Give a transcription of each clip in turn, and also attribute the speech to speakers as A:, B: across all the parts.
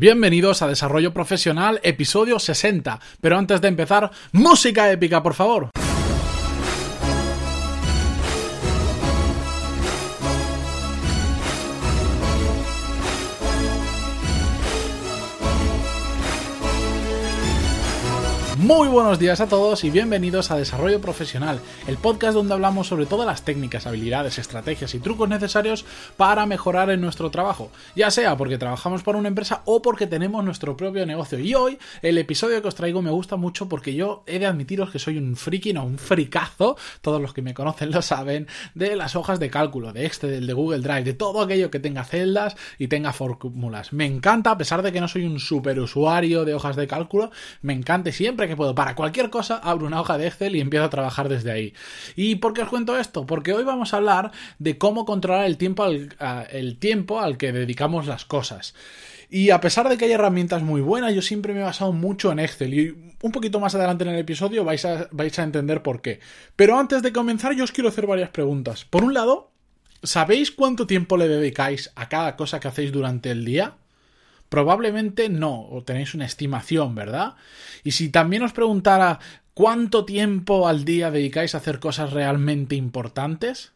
A: Bienvenidos a Desarrollo Profesional, episodio 60. Pero antes de empezar, música épica, por favor. Muy buenos días a todos y bienvenidos a Desarrollo Profesional, el podcast donde hablamos sobre todas las técnicas, habilidades, estrategias y trucos necesarios para mejorar en nuestro trabajo, ya sea porque trabajamos para una empresa o porque tenemos nuestro propio negocio. Y hoy el episodio que os traigo me gusta mucho porque yo he de admitiros que soy un friki, no un fricazo, todos los que me conocen lo saben, de las hojas de cálculo, de Excel, de Google Drive, de todo aquello que tenga celdas y tenga fórmulas. Me encanta, a pesar de que no soy un super usuario de hojas de cálculo, me encanta siempre que puedo, para cualquier cosa, abro una hoja de Excel y empiezo a trabajar desde ahí. ¿Y por qué os cuento esto? Porque hoy vamos a hablar de cómo controlar el tiempo al, tiempo al que dedicamos las cosas. Y a pesar de que hay herramientas muy buenas, yo siempre me he basado mucho en Excel. Y un poquito más adelante en el episodio vais a entender por qué. Pero antes de comenzar, yo os quiero hacer varias preguntas. Por un lado, ¿sabéis cuánto tiempo le dedicáis a cada cosa que hacéis durante el día? Probablemente no, o tenéis una estimación, ¿verdad? Y si también os preguntara cuánto tiempo al día dedicáis a hacer cosas realmente importantes,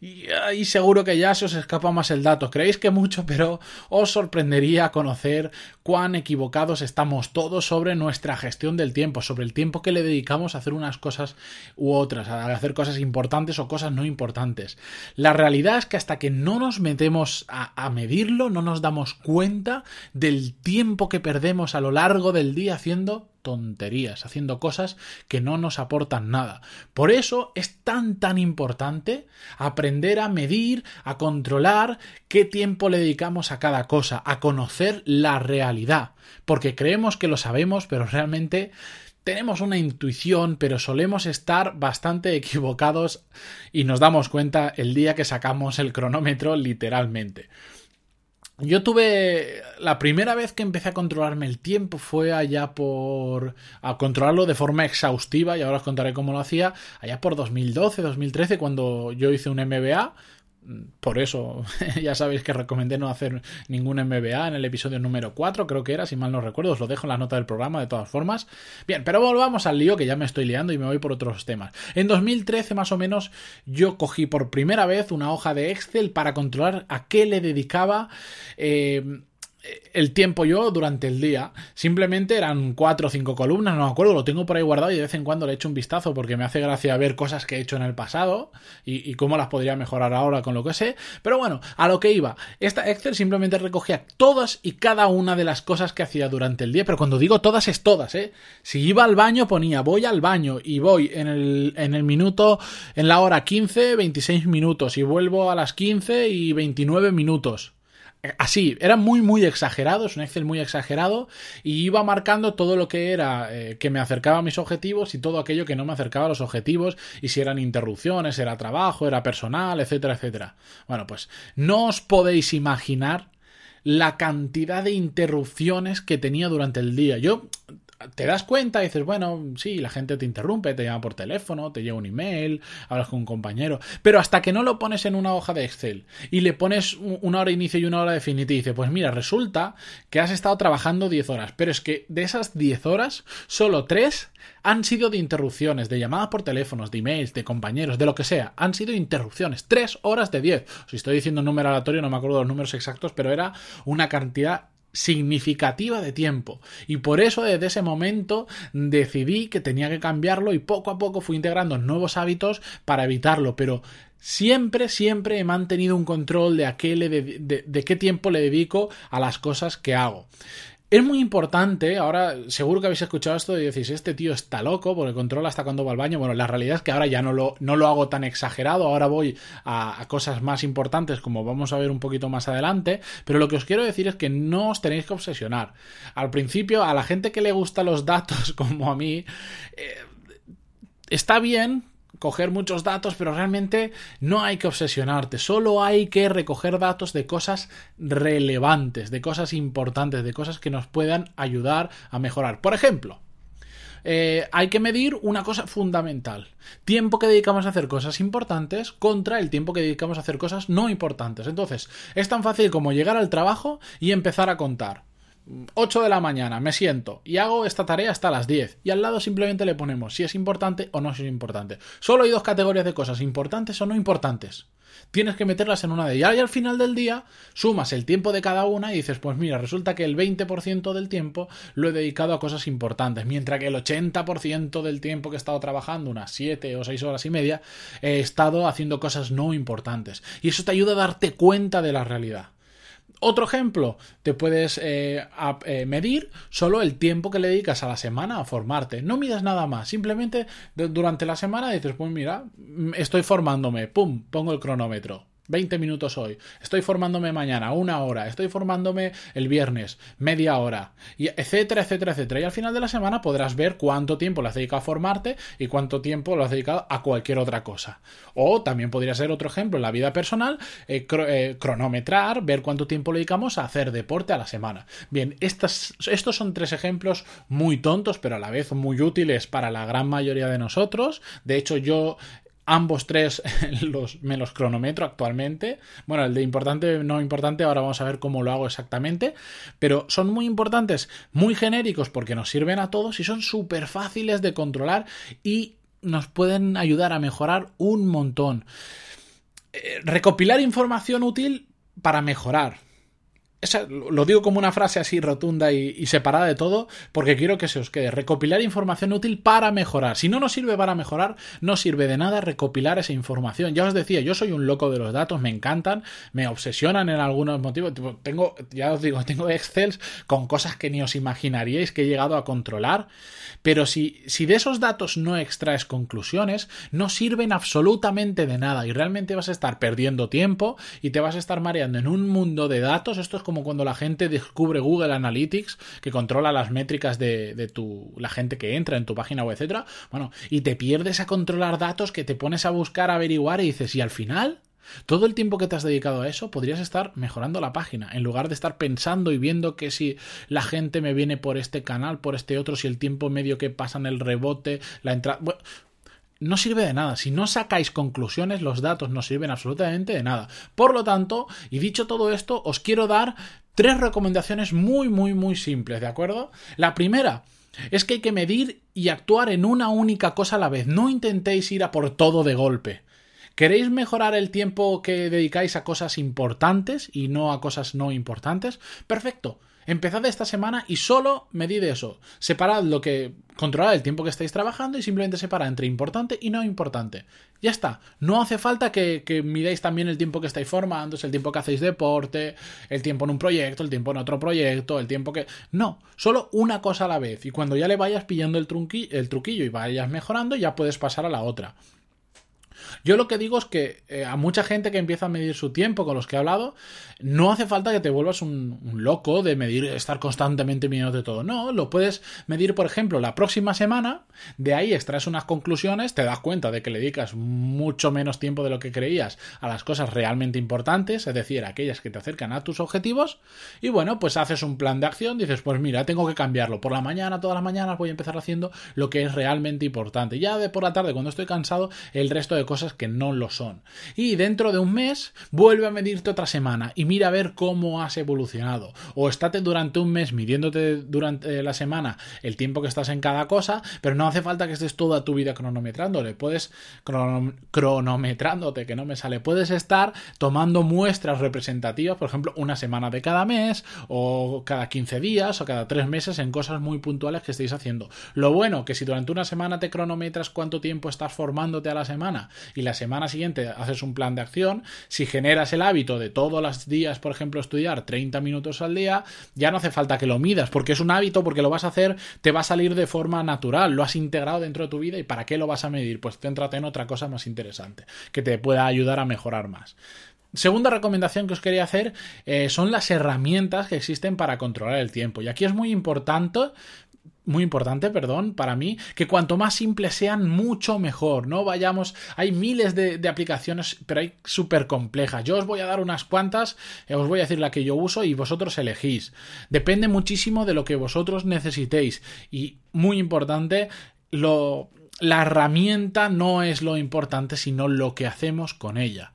A: y ahí seguro que ya se os escapa más el dato. Creéis que mucho, pero os sorprendería conocer cuán equivocados estamos todos sobre nuestra gestión del tiempo, sobre el tiempo que le dedicamos a hacer unas cosas u otras, a hacer cosas importantes o cosas no importantes. La realidad es que hasta que no nos metemos a medirlo, no nos damos cuenta del tiempo que perdemos a lo largo del día haciendo tonterías, haciendo cosas que no nos aportan nada. Por eso es tan tan importante aprender a medir, a controlar qué tiempo le dedicamos a cada cosa, a conocer la realidad, porque creemos que lo sabemos, pero realmente tenemos una intuición, pero solemos estar bastante equivocados y nos damos cuenta el día que sacamos el cronómetro literalmente. Yo tuve. La primera vez que empecé a controlarme el tiempo fue allá por. a controlarlo de forma exhaustiva, y ahora os contaré cómo lo hacía, allá por 2012, 2013, cuando yo hice un MBA por eso ya sabéis que recomendé no hacer ningún MBA en el episodio número 4, creo que era, si mal no recuerdo, os lo dejo en la nota del programa de todas formas. Bien, pero volvamos al lío que ya me estoy liando y me voy por otros temas. En 2013 más o menos yo cogí por primera vez una hoja de Excel para controlar a qué le dedicaba eh, el tiempo yo durante el día. Simplemente eran cuatro o cinco columnas, no me acuerdo, lo tengo por ahí guardado y de vez en cuando le echo un vistazo porque me hace gracia ver cosas que he hecho en el pasado y, cómo las podría mejorar ahora con lo que sé. Pero bueno, a lo que iba. Esta Excel simplemente recogía todas y cada una de las cosas que hacía durante el día, pero cuando digo todas es todas, ¿eh? Si iba al baño ponía voy al baño y voy en el, en el minuto, en la hora 15, 26 minutos y vuelvo a las 15 y 29 minutos así, era muy, muy exagerado, es un Excel muy exagerado, y iba marcando todo lo que era eh, que me acercaba a mis objetivos y todo aquello que no me acercaba a los objetivos, y si eran interrupciones, era trabajo, era personal, etcétera, etcétera. Bueno, pues no os podéis imaginar la cantidad de interrupciones que tenía durante el día. Yo te das cuenta y dices, bueno, sí, la gente te interrumpe, te llama por teléfono, te llega un email, hablas con un compañero, pero hasta que no lo pones en una hoja de Excel y le pones una hora inicio y una hora de fin y te dice, pues mira, resulta que has estado trabajando 10 horas, pero es que de esas 10 horas, solo 3 han sido de interrupciones, de llamadas por teléfonos, de emails, de compañeros, de lo que sea, han sido interrupciones, 3 horas de 10. Si estoy diciendo un número aleatorio, no me acuerdo los números exactos, pero era una cantidad significativa de tiempo. Y por eso desde ese momento decidí que tenía que cambiarlo y poco a poco fui integrando nuevos hábitos para evitarlo. Pero siempre siempre he mantenido un control de, de, de qué tiempo le dedico a las cosas que hago es muy importante, ahora seguro que habéis escuchado esto y decís, este tío está loco porque controla hasta cuando va al baño. Bueno, la realidad es que ahora ya no lo, no lo hago tan exagerado, ahora voy a, cosas más importantes como vamos a ver un poquito más adelante, pero lo que os quiero decir es que no os tenéis que obsesionar. Al principio, a la gente que le gusta los datos como a mí, eh, está bien coger muchos datos, pero realmente no hay que obsesionarte, solo hay que recoger datos de cosas relevantes, de cosas importantes, de cosas que nos puedan ayudar a mejorar. Por ejemplo, eh, hay que medir una cosa fundamental. Tiempo que dedicamos a hacer cosas importantes contra el tiempo que dedicamos a hacer cosas no importantes. Entonces, es tan fácil como llegar al trabajo y empezar a contar. 8 de la mañana, me siento y hago esta tarea hasta las 10. Y al lado simplemente le ponemos si es importante o no es importante. Solo hay dos categorías de cosas, importantes o no importantes. Tienes que meterlas en una de ellas y al final del día sumas el tiempo de cada una y dices, pues mira, resulta que el 20% del tiempo lo he dedicado a cosas importantes, mientras que el 80% del tiempo que he estado trabajando, unas 7 o 6 horas y media, he estado haciendo cosas no importantes. Y eso te ayuda a darte cuenta de la realidad. Otro ejemplo, te puedes eh, eh, medir solo el tiempo que le dedicas a la semana a formarte. No midas nada más, simplemente durante la semana dices, pues mira, mm, estoy formándome, pum, pongo el cronómetro. 20 minutos hoy, estoy formándome mañana, una hora, estoy formándome el viernes, media hora, y etcétera, etcétera, etcétera. Y al final de la semana podrás ver cuánto tiempo le has dedicado a formarte y cuánto tiempo lo has dedicado a cualquier otra cosa. O también podría ser otro ejemplo en la vida personal, eh, eh, cronometrar, ver cuánto tiempo le dedicamos a hacer deporte a la semana. Bien, estos son tres ejemplos muy tontos, pero a la vez muy útiles para la gran mayoría de nosotros. De hecho, yo Ambos tres los, me los cronometro actualmente. Bueno, el de importante, no importante, ahora vamos a ver cómo lo hago exactamente. Pero son muy importantes, muy genéricos porque nos sirven a todos y son súper fáciles de controlar y nos pueden ayudar a mejorar un montón. Eh, recopilar información útil para mejorar lo digo como una frase así rotunda y, separada de todo, porque quiero que se os quede. Recopilar información útil para mejorar. Si no nos sirve para mejorar, no sirve de nada recopilar esa información. Ya os decía, yo soy un loco de los datos, me encantan, me obsesionan en algunos motivos. Tengo, ya os digo, tengo Excels con cosas que ni os imaginaríais que he llegado a controlar. Pero si, si de esos datos no extraes conclusiones, no sirven absolutamente de nada y realmente vas a estar perdiendo tiempo y te vas a estar mareando en un mundo de datos. Esto es como cuando la gente descubre Google Analytics, que controla las métricas de, tu, la gente que entra en tu página web, etcétera. Bueno, y te pierdes a controlar datos que te pones a buscar, a averiguar y dices, y al final todo el tiempo que te has dedicado a eso podrías estar mejorando la página, en lugar de estar pensando y viendo que si la gente me viene por este canal, por este otro, si el tiempo medio que pasa en el rebote, la entrada... no sirve de nada. Si no sacáis conclusiones, los datos no sirven absolutamente de nada. Por lo tanto, y dicho todo esto, os quiero dar tres recomendaciones muy, muy, muy simples, ¿de acuerdo? La primera, es que hay que medir y actuar en una única cosa a la vez. No intentéis ir a por todo de golpe. ¿Queréis mejorar el tiempo que dedicáis a cosas importantes y no a cosas no importantes? Perfecto. Empezad esta semana y solo medid eso. Separad lo que. Controlad el tiempo que estáis trabajando y simplemente separad entre importante y no importante. Ya está. No hace falta que, midáis también el tiempo que estáis formando, el tiempo que hacéis deporte, el tiempo en un proyecto, el tiempo en otro proyecto, el tiempo que. No, solo una cosa a la vez. Y cuando ya le vayas pillando el, el truquillo y vayas mejorando, ya puedes pasar a la otra. Yo lo que digo es que eh, a mucha gente que empieza a medir su tiempo con los que he hablado, no hace falta que te vuelvas un, loco de medir, estar constantemente midiendo de todo. No, lo puedes medir, por ejemplo, la próxima semana, de ahí extraes unas conclusiones, te das cuenta de que le dedicas mucho menos tiempo de lo que creías a las cosas realmente importantes, es decir, aquellas que te acercan a tus objetivos, y bueno, pues haces un plan de acción, dices, pues mira, tengo que cambiarlo. Por la mañana, todas las mañanas voy a empezar haciendo lo que es realmente importante. Ya de por la tarde, cuando estoy cansado, el resto de cosas que no lo son. Y dentro de un mes vuelve a medirte otra semana y mira a ver cómo has evolucionado. O estate durante un mes midiéndote durante la semana el tiempo que estás en cada cosa, pero no hace falta que estés toda tu vida cronometrándole. Puedes cronometrándote, que no me sale. Puedes estar tomando muestras representativas, por ejemplo, una semana de cada mes, o cada 15 días, o cada 3 meses en cosas muy puntuales que estéis haciendo. Lo bueno, que si durante una semana te cronometras cuánto tiempo estás formándote a la semana y la semana siguiente haces un plan de acción, si generas el hábito de todos los días, por ejemplo, estudiar 30 minutos al día, ya no hace falta que lo midas, porque es un hábito, porque lo vas a hacer, te va a salir de forma natural, lo has integrado dentro de tu vida y ¿para qué lo vas a medir? Pues céntrate en otra cosa más interesante, que te pueda ayudar a mejorar más. Segunda recomendación que os quería hacer eh, son las herramientas que existen para controlar el tiempo. Y aquí es muy importante muy importante, perdón, para mí, que cuanto más simples sean, mucho mejor, ¿no? Vayamos, hay miles de, aplicaciones, pero hay súper complejas. Yo os voy a dar unas cuantas, eh, os voy a decir la que yo uso y vosotros elegís. Depende muchísimo de lo que vosotros necesitéis. Y muy importante, lo, la herramienta no es lo importante, sino lo que hacemos con ella.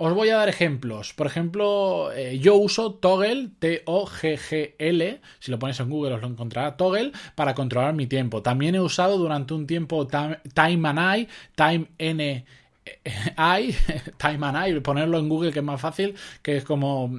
A: Os voy a dar ejemplos. Por ejemplo, eh, yo uso Toggle, T-O-G-G-L. Si lo ponéis en Google os lo encontrará Toggle para controlar mi tiempo. También he usado durante un tiempo Time and I, Time N. I, Time and I, ponerlo en Google que es más fácil, que es como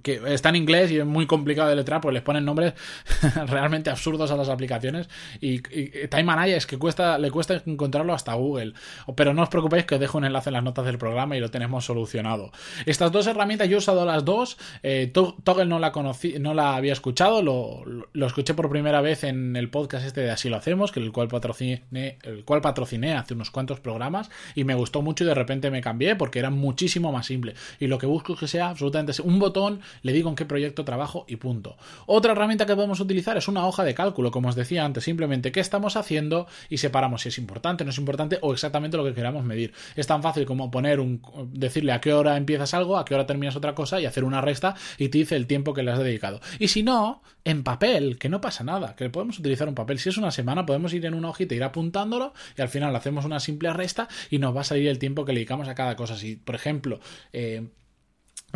A: que está en inglés y es muy complicado de letrar, pues les ponen nombres realmente absurdos a las aplicaciones y, Time and es que cuesta, le cuesta encontrarlo hasta Google. Pero no os preocupéis que os dejo un enlace en las notas del programa y lo tenemos solucionado. Estas dos herramientas yo he usado las dos. Eh, Toggle no la conocí, no la había escuchado, lo, lo, escuché por primera vez en el podcast este de Así lo hacemos, que el cual patrociné, el cual patrociné hace unos cuantos programas y me gustó mucho y de repente me cambié porque era muchísimo más simple. Y lo que busco es que sea absolutamente un botón le digo en qué proyecto trabajo y punto. Otra herramienta que podemos utilizar es una hoja de cálculo, como os decía antes, simplemente qué estamos haciendo y separamos si es importante, no es importante o exactamente lo que queramos medir. Es tan fácil como poner un decirle a qué hora empiezas algo, a qué hora terminas otra cosa y hacer una resta y te dice el tiempo que le has dedicado. Y si no, en papel, que no pasa nada, que podemos utilizar un papel. Si es una semana, podemos ir en una hojita, ir apuntándolo y al final hacemos una simple resta y nos va a salir el tiempo que le dedicamos a cada cosa. Si, por ejemplo, eh,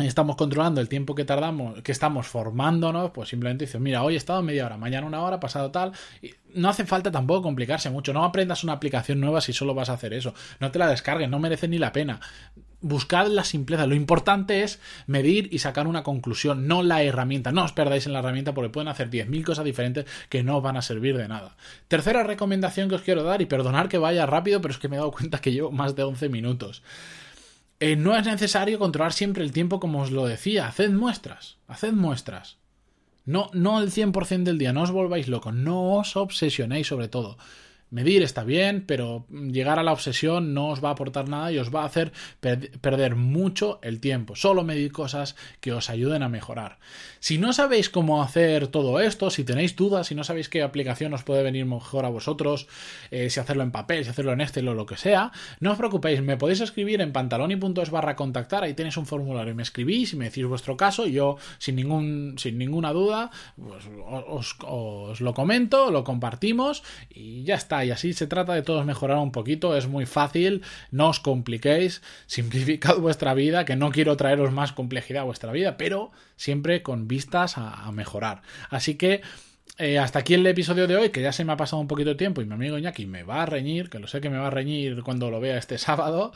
A: estamos controlando el tiempo que tardamos, que estamos formándonos, pues simplemente dices, mira, hoy he estado media hora, mañana una hora, pasado tal. No hace falta tampoco complicarse mucho. No aprendas una aplicación nueva si solo vas a hacer eso. No te la descargues, no merece ni la pena. Buscad la simpleza. Lo importante es medir y sacar una conclusión, no la herramienta. No os perdáis en la herramienta porque pueden hacer 10.000 cosas diferentes que no van a servir de nada. Tercera recomendación que os quiero dar, y perdonar que vaya rápido, pero es que me he dado cuenta que llevo más de 11 minutos. Eh, no es necesario controlar siempre el tiempo como os lo decía. Haced muestras, haced muestras. No, no el 100% del día, no os volváis locos, no os obsesionéis sobre todo. Medir está bien, pero llegar a la obsesión no os va a aportar nada y os va a hacer perder mucho el tiempo. Solo medir cosas que os ayuden a mejorar. Si no sabéis cómo hacer todo esto, si tenéis dudas, si no sabéis qué aplicación os puede venir mejor a vosotros, eh, si hacerlo en papel, si hacerlo en Excel o lo que sea, no os preocupéis, me podéis escribir en pantaloni.es barra contactar, ahí tenéis un formulario me escribís y me decís vuestro caso yo sin, ningún, sin ninguna duda pues, os lo comento, lo compartimos y ya está y así se trata de todos mejorar un poquito, es muy fácil, no os compliquéis, simplificad vuestra vida, que no quiero traeros más complejidad a vuestra vida, pero siempre con vistas a, mejorar. Así que eh, hasta aquí el episodio de hoy, que ya se me ha pasado un poquito de tiempo y mi amigo Iñaki me va a reñir, que lo sé que me va a reñir cuando lo vea este sábado.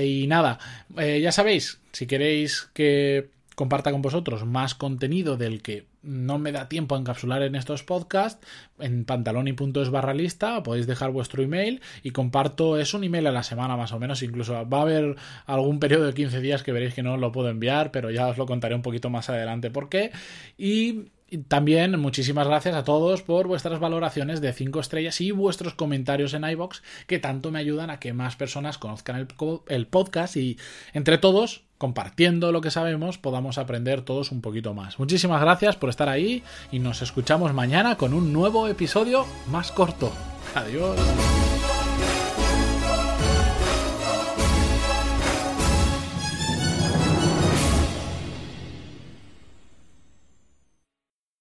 A: y nada, eh, ya sabéis, si queréis que comparta con vosotros más contenido del que no me da tiempo a encapsular en estos podcasts, en pantaloni.es barra lista podéis dejar vuestro email y comparto, es un email a la semana más o menos, incluso va a haber algún periodo de 15 días que veréis que no lo puedo enviar, pero ya os lo contaré un poquito más adelante por qué. Y también muchísimas gracias a todos por vuestras valoraciones de 5 estrellas y vuestros comentarios en iBox que tanto me ayudan a que más personas conozcan el, el podcast y entre todos compartiendo lo que sabemos, podamos aprender todos un poquito más. Muchísimas gracias por estar ahí y nos escuchamos mañana con un nuevo episodio más corto. Adiós.